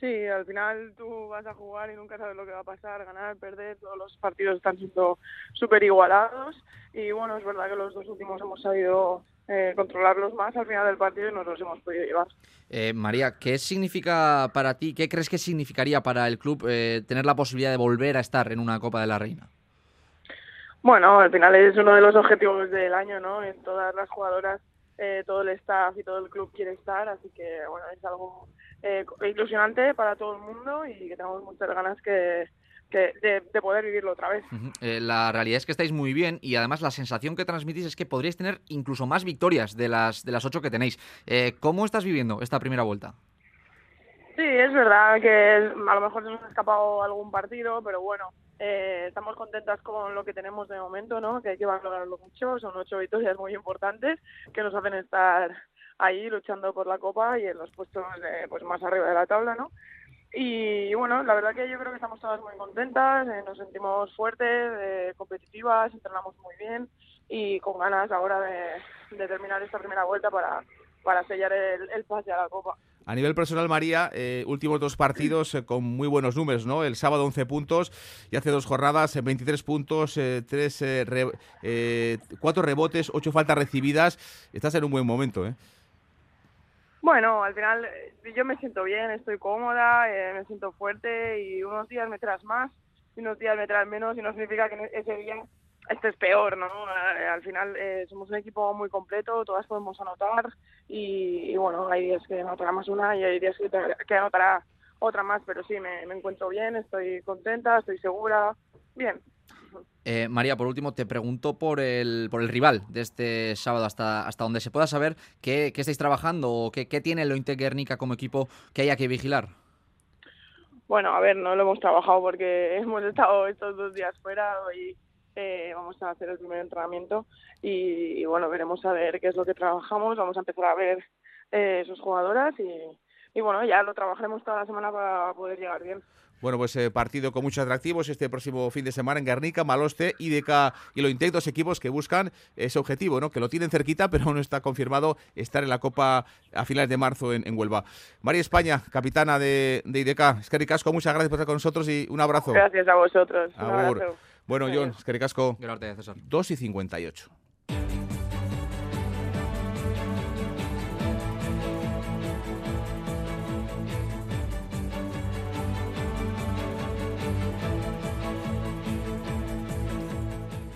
Sí, al final tú vas a jugar y nunca sabes lo que va a pasar, ganar, perder, todos los partidos están siendo súper igualados y bueno, es verdad que los dos últimos hemos sabido eh, controlarlos más al final del partido y nos los hemos podido llevar. Eh, María, ¿qué significa para ti, qué crees que significaría para el club eh, tener la posibilidad de volver a estar en una Copa de la Reina? Bueno, al final es uno de los objetivos del año, ¿no? En todas las jugadoras, eh, todo el staff y todo el club quiere estar, así que bueno, es algo eh, ilusionante para todo el mundo y que tenemos muchas ganas que, que de, de, poder vivirlo otra vez. Uh -huh. eh, la realidad es que estáis muy bien y además la sensación que transmitís es que podríais tener incluso más victorias de las de las ocho que tenéis. Eh, ¿Cómo estás viviendo esta primera vuelta? Sí, es verdad que a lo mejor se nos ha escapado algún partido, pero bueno, eh, estamos contentas con lo que tenemos de momento, ¿no? Que hay que valorarlo mucho, son ocho victorias muy importantes que nos hacen estar ahí luchando por la Copa y en los puestos eh, pues más arriba de la tabla, ¿no? Y bueno, la verdad que yo creo que estamos todas muy contentas, eh, nos sentimos fuertes, eh, competitivas, entrenamos muy bien y con ganas ahora de, de terminar esta primera vuelta para, para sellar el, el, pase a la Copa. A nivel personal, María, eh, últimos dos partidos eh, con muy buenos números, ¿no? El sábado 11 puntos y hace dos jornadas 23 puntos, eh, tres, re, cuatro rebotes, ocho faltas recibidas. Estás en un buen momento, ¿eh? Bueno, al final yo me siento bien, estoy cómoda, eh, me siento fuerte y unos días me traes más y unos días me traes menos y no significa que ese día este es peor, ¿no? Eh, al final eh, somos un equipo muy completo, todas podemos anotar y, y, bueno, hay días que anotará más una y hay días que, que anotará otra más, pero sí, me, me encuentro bien, estoy contenta, estoy segura, bien. Eh, María, por último, te pregunto por el, por el rival de este sábado, hasta, hasta donde se pueda saber qué, qué estáis trabajando o qué, qué tiene el Ointe Guernica como equipo que haya que vigilar. Bueno, a ver, no lo hemos trabajado porque hemos estado estos dos días fuera y eh, vamos a hacer el primer entrenamiento y, y, bueno, veremos a ver qué es lo que trabajamos, vamos a empezar a ver eh, sus jugadoras y, y bueno, ya lo trabajaremos toda la semana para poder llegar bien. Bueno, pues eh, partido con muchos atractivos este próximo fin de semana en Guernica, Maloste, IDK y lo Intec, dos equipos que buscan ese objetivo, ¿no? Que lo tienen cerquita, pero aún no está confirmado estar en la Copa a finales de marzo en, en Huelva. María España, capitana de, de IDK. Esqueri Casco, muchas gracias por estar con nosotros y un abrazo. Gracias a vosotros. Un abrazo. Bueno, John, Esqueri Casco. Gracias, César. 2 y 58.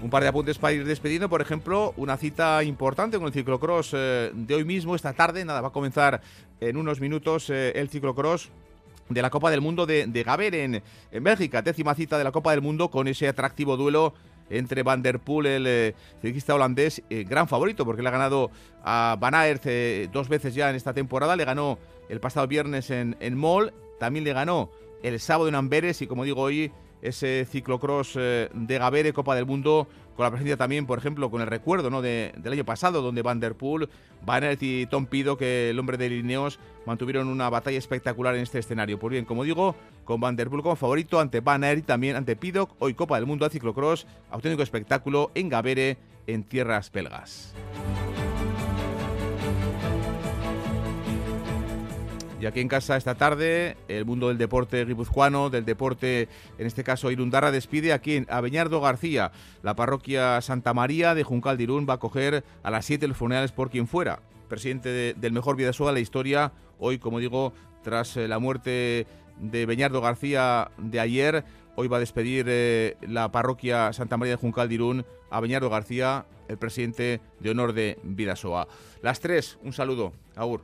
Un par de apuntes para ir despidiendo, por ejemplo, una cita importante con el ciclocross eh, de hoy mismo, esta tarde, nada, va a comenzar en unos minutos eh, el ciclocross de la Copa del Mundo de, de Gaber en, en, Bélgica, décima cita de la Copa del Mundo con ese atractivo duelo entre Van der Poel, el eh, ciclista holandés, eh, gran favorito porque le ha ganado a Van Aert dos veces ya en esta temporada, le ganó el pasado viernes en, en Mol, también le ganó el sábado en Amberes y como digo hoy ese ciclocross eh, de Gavere, Copa del Mundo, con la presencia también, por ejemplo, con el recuerdo ¿no? del año pasado, donde Van Der Poel, Van y Tom Pido, que el hombre de Lineos, mantuvieron una batalla espectacular en este escenario. Pues bien, como digo, con Van Der Poel como favorito ante Van y también ante Pido, hoy Copa del Mundo de ciclocross, auténtico espectáculo en Gavere, en tierras belgas. Y aquí en casa esta tarde, el mundo del deporte guipuzcoano, del deporte, en este caso Irundarra, despide aquí en Abeñardo García. La parroquia Santa María de Juncal de va a coger a las 7 los funerales por quien fuera. Presidente del mejor Vidasoa de la historia, hoy, como digo, tras eh, la muerte de Beñardo García de ayer, hoy va a despedir eh, la parroquia Santa María de Juncal de a Beñardo García, el presidente de honor de Vidasoa. Las tres, un saludo. Agur.